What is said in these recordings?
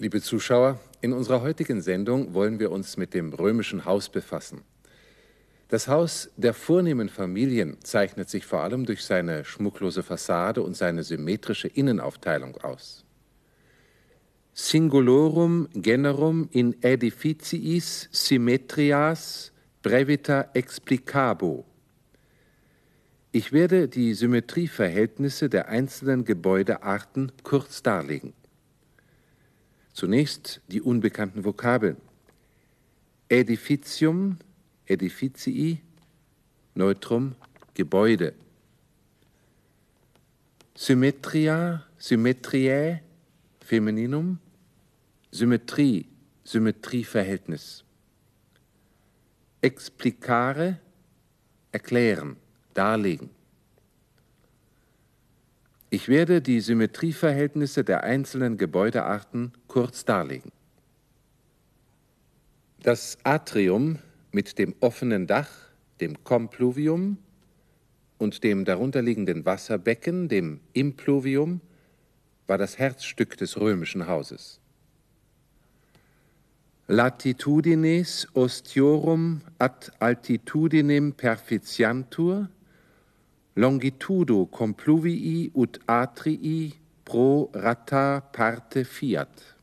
Liebe Zuschauer, in unserer heutigen Sendung wollen wir uns mit dem römischen Haus befassen. Das Haus der vornehmen Familien zeichnet sich vor allem durch seine schmucklose Fassade und seine symmetrische Innenaufteilung aus. Singulorum generum in edificiis symmetrias brevita explicabo. Ich werde die Symmetrieverhältnisse der einzelnen Gebäudearten kurz darlegen. Zunächst die unbekannten Vokabeln. Edificium, edificii, Neutrum, Gebäude. Symmetria, Symmetriae, Femininum, Symmetrie, Symmetrieverhältnis. Explicare, erklären, darlegen. Ich werde die Symmetrieverhältnisse der einzelnen Gebäudearten kurz darlegen. Das Atrium mit dem offenen Dach, dem Compluvium und dem darunterliegenden Wasserbecken, dem Impluvium, war das Herzstück des römischen Hauses. Latitudines ostiorum ad altitudinem perficiantur longitudo compluvii ut atrii pro rata parte fiat.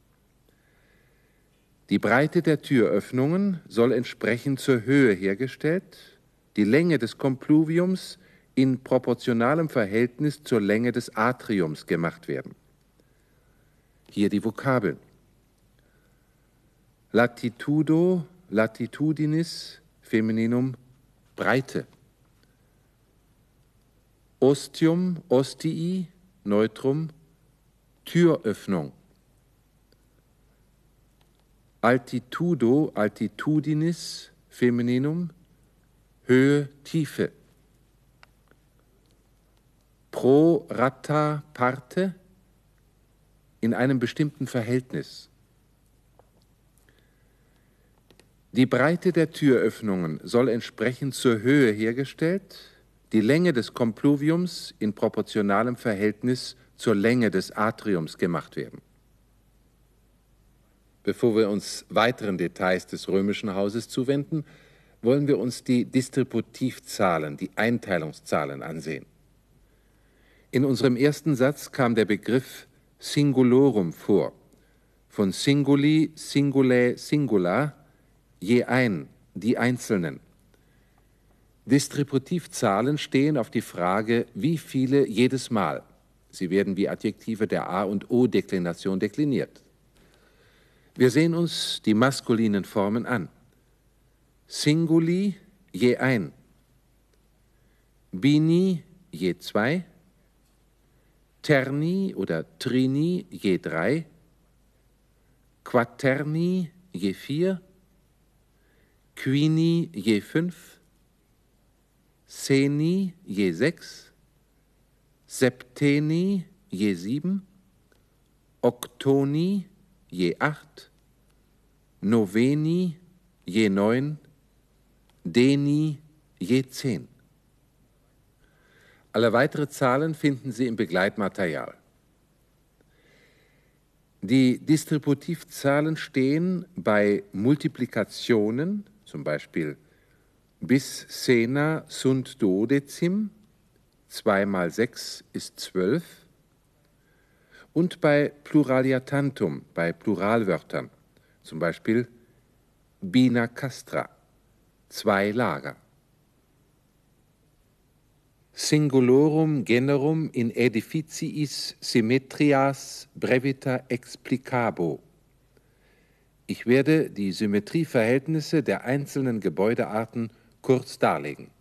Die Breite der Türöffnungen soll entsprechend zur Höhe hergestellt, die Länge des Kompluviums in proportionalem Verhältnis zur Länge des Atriums gemacht werden. Hier die Vokabeln. Latitudo, latitudinis, Femininum, Breite. Ostium, ostii, Neutrum, Türöffnung. Altitudo, altitudinis, Femininum, Höhe, Tiefe. Pro rata parte, in einem bestimmten Verhältnis. Die Breite der Türöffnungen soll entsprechend zur Höhe hergestellt, die Länge des Kompluviums in proportionalem Verhältnis zur Länge des Atriums gemacht werden. Bevor wir uns weiteren Details des römischen Hauses zuwenden, wollen wir uns die Distributivzahlen, die Einteilungszahlen ansehen. In unserem ersten Satz kam der Begriff Singulorum vor, von Singuli, Singulae, Singular, je ein, die Einzelnen. Distributivzahlen stehen auf die Frage, wie viele jedes Mal. Sie werden wie Adjektive der A- und O-Deklination dekliniert. Wir sehen uns die maskulinen Formen an. Singuli je ein, Bini je zwei, Terni oder Trini je drei, Quaterni je vier, Quini je fünf, Seni je sechs, Septeni je sieben, Octoni je acht, Noveni je neun, Deni je zehn. Alle weitere Zahlen finden Sie im Begleitmaterial. Die Distributivzahlen stehen bei Multiplikationen, zum Beispiel bis Sena sunt duodecim, 2 mal 6 ist 12. Und bei Pluraliatantum, bei Pluralwörtern, zum Beispiel bina castra, zwei Lager. Singulorum generum in edificiis symmetrias brevita explicabo ich werde die Symmetrieverhältnisse der einzelnen Gebäudearten kurz darlegen.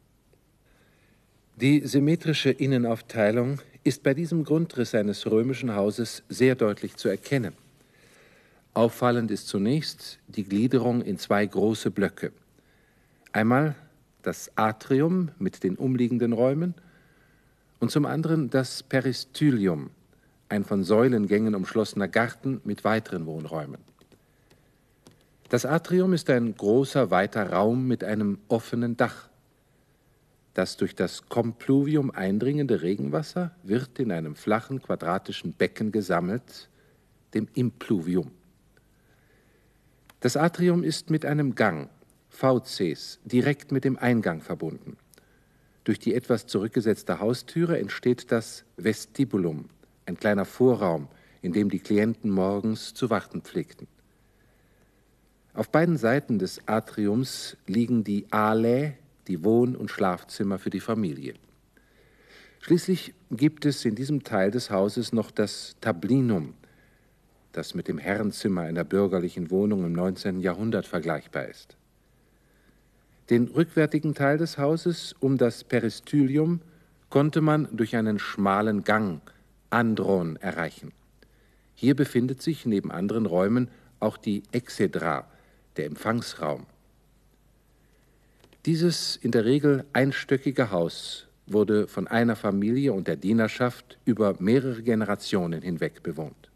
Die symmetrische Innenaufteilung ist bei diesem Grundriss eines römischen Hauses sehr deutlich zu erkennen. Auffallend ist zunächst die Gliederung in zwei große Blöcke. Einmal das Atrium mit den umliegenden Räumen und zum anderen das Peristylium, ein von Säulengängen umschlossener Garten mit weiteren Wohnräumen. Das Atrium ist ein großer, weiter Raum mit einem offenen Dach. Das durch das Kompluvium eindringende Regenwasser wird in einem flachen, quadratischen Becken gesammelt, dem Impluvium. Das Atrium ist mit einem Gang, VCs, direkt mit dem Eingang verbunden. Durch die etwas zurückgesetzte Haustüre entsteht das Vestibulum, ein kleiner Vorraum, in dem die Klienten morgens zu warten pflegten. Auf beiden Seiten des Atriums liegen die Alae, die Wohn- und Schlafzimmer für die Familie. Schließlich gibt es in diesem Teil des Hauses noch das Tablinum, das mit dem Herrenzimmer einer bürgerlichen Wohnung im 19. Jahrhundert vergleichbar ist. Den rückwärtigen Teil des Hauses um das Peristylium konnte man durch einen schmalen Gang, Andron, erreichen. Hier befindet sich neben anderen Räumen auch die Exedra, der Empfangsraum. Dieses in der Regel einstöckige Haus wurde von einer Familie und der Dienerschaft über mehrere Generationen hinweg bewohnt.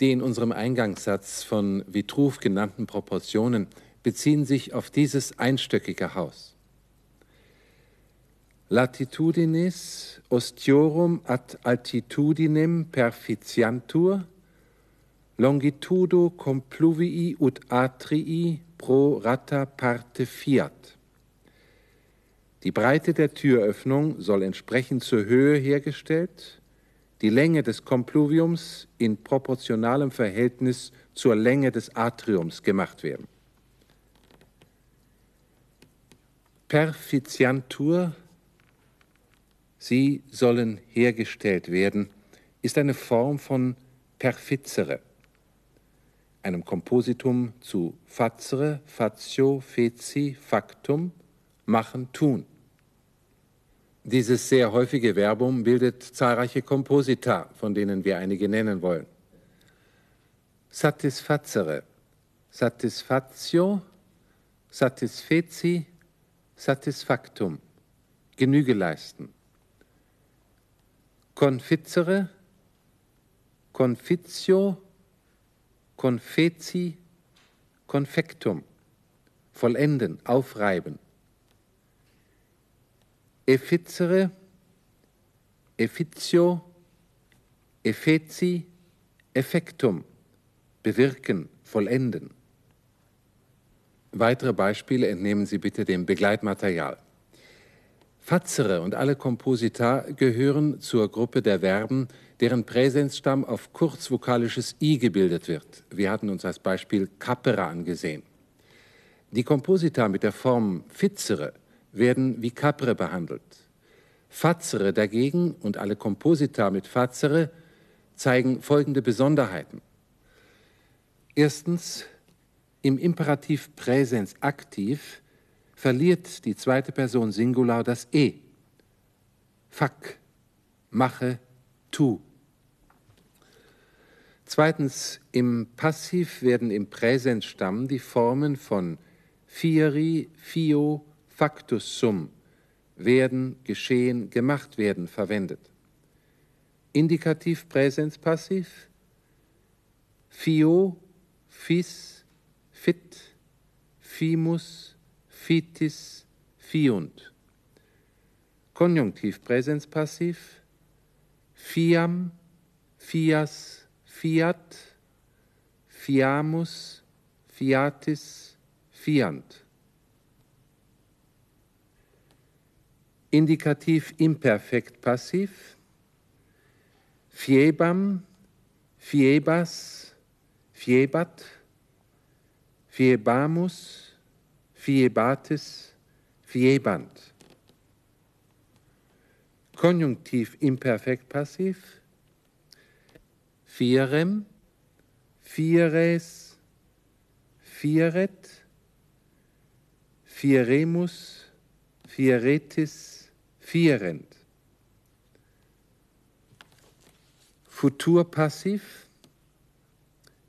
Die in unserem Eingangssatz von Vitruv genannten Proportionen beziehen sich auf dieses einstöckige Haus. Latitudinis ostiorum ad altitudinem perficiantur, longitudo compluvii ut atrii pro rata parte fiat. Die Breite der Türöffnung soll entsprechend zur Höhe hergestellt, die Länge des Kompluviums in proportionalem Verhältnis zur Länge des Atriums gemacht werden. Perficiantur, sie sollen hergestellt werden, ist eine Form von perfizere, einem Kompositum zu fazere, fatio, feci, factum, machen, tun. Dieses sehr häufige Verbum bildet zahlreiche Komposita, von denen wir einige nennen wollen. Satisfacere, satisfatio, satisfeci, satisfactum, Genüge leisten. Confizere, confitio, confeci, confectum, vollenden, aufreiben efficere, efficio, effeci, effectum, bewirken, vollenden. Weitere Beispiele entnehmen Sie bitte dem Begleitmaterial. Fazere und alle Komposita gehören zur Gruppe der Verben, deren Präsenzstamm auf kurzvokalisches i gebildet wird. Wir hatten uns als Beispiel capere angesehen. Die Komposita mit der Form fizere werden wie Capre behandelt. Fazere dagegen und alle Komposita mit Fazere zeigen folgende Besonderheiten. Erstens, im Imperativ Präsens aktiv verliert die zweite Person Singular das E. Fack, mache, tu. Zweitens, im Passiv werden im Präsensstamm die Formen von fieri, fio, Factus sum, werden, geschehen, gemacht werden verwendet. Indikativ Präsens Passiv, fio, fis, fit, fimus, fitis, fiunt. Konjunktiv Präsens Passiv, fiam, fias, fiat, fiamus, fiatis, fiant. Indikativ imperfekt passiv, fiebam, fiebas, fiebat, fiebamus, fiebatis, fiebant. Konjunktiv imperfekt passiv, fierem, fieres, fieret, fieremus, fieretis, Vierend. Futurpassiv.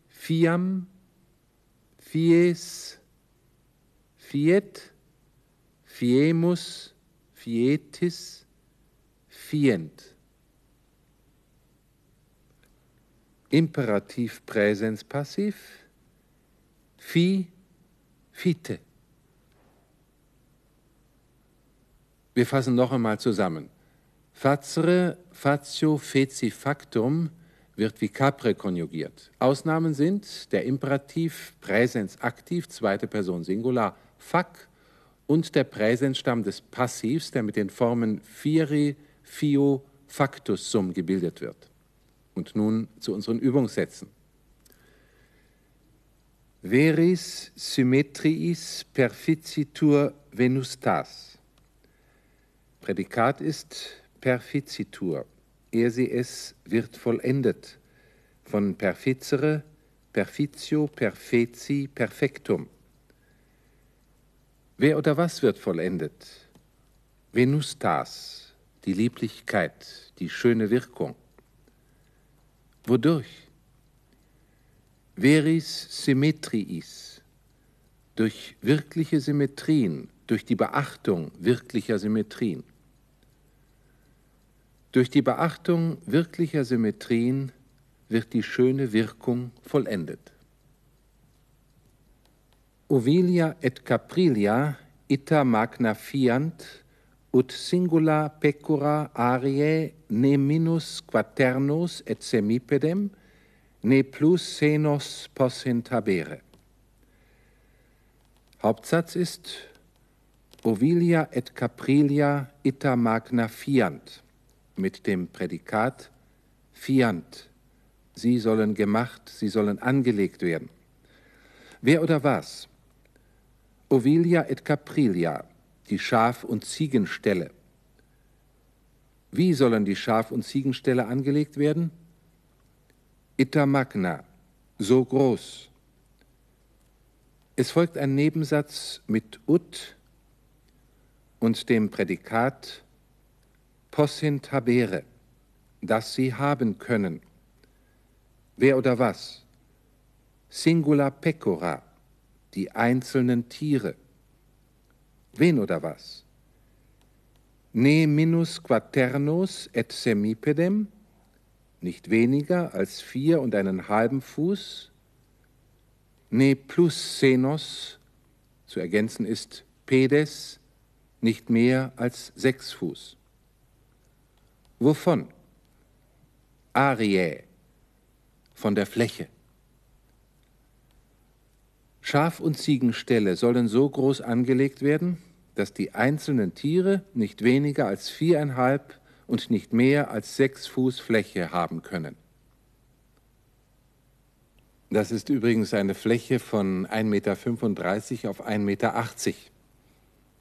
Fiam, fies, fiet, fiemus, fietis, fient. Imperativ Präsens passiv. Fi, fite. Wir fassen noch einmal zusammen. Fazere, fatio, feci, factum wird wie Capre konjugiert. Ausnahmen sind der Imperativ Präsens aktiv, zweite Person Singular, fac und der Präsensstamm des Passivs, der mit den Formen firi, fio, factus sum gebildet wird. Und nun zu unseren Übungssätzen. Veris symmetriis perficitur venustas. Prädikat ist perficitur. Er sie es wird vollendet. Von perficere, perfitio, perfeci, perfektum. Wer oder was wird vollendet? Venustas, die Lieblichkeit, die schöne Wirkung. Wodurch? Veris symmetriis, durch wirkliche Symmetrien, durch die Beachtung wirklicher Symmetrien. Durch die Beachtung wirklicher Symmetrien wird die schöne Wirkung vollendet. Ovilia et Caprilia ita magna fiant ut singula pecora ariae ne minus quaternus et semipedem ne plus senos possint habere. Hauptsatz ist Ovilia et Caprilia ita magna fiant mit dem Prädikat fiant. Sie sollen gemacht, sie sollen angelegt werden. Wer oder was? Ovilia et Caprilia, die Schaf- und Ziegenställe. Wie sollen die Schaf- und Ziegenställe angelegt werden? Ita magna, so groß. Es folgt ein Nebensatz mit ut und dem Prädikat possint habere, dass sie haben können. Wer oder was? Singula pecora, die einzelnen Tiere. Wen oder was? Ne minus quaternus et semipedem, nicht weniger als vier und einen halben Fuß. Ne plus senos, zu ergänzen ist pedes, nicht mehr als sechs Fuß. Wovon? Ariae, von der Fläche. Schaf- und Ziegenställe sollen so groß angelegt werden, dass die einzelnen Tiere nicht weniger als viereinhalb und nicht mehr als sechs Fuß Fläche haben können. Das ist übrigens eine Fläche von 1,35 Meter auf 1,80 Meter.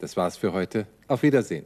Das war's für heute. Auf Wiedersehen.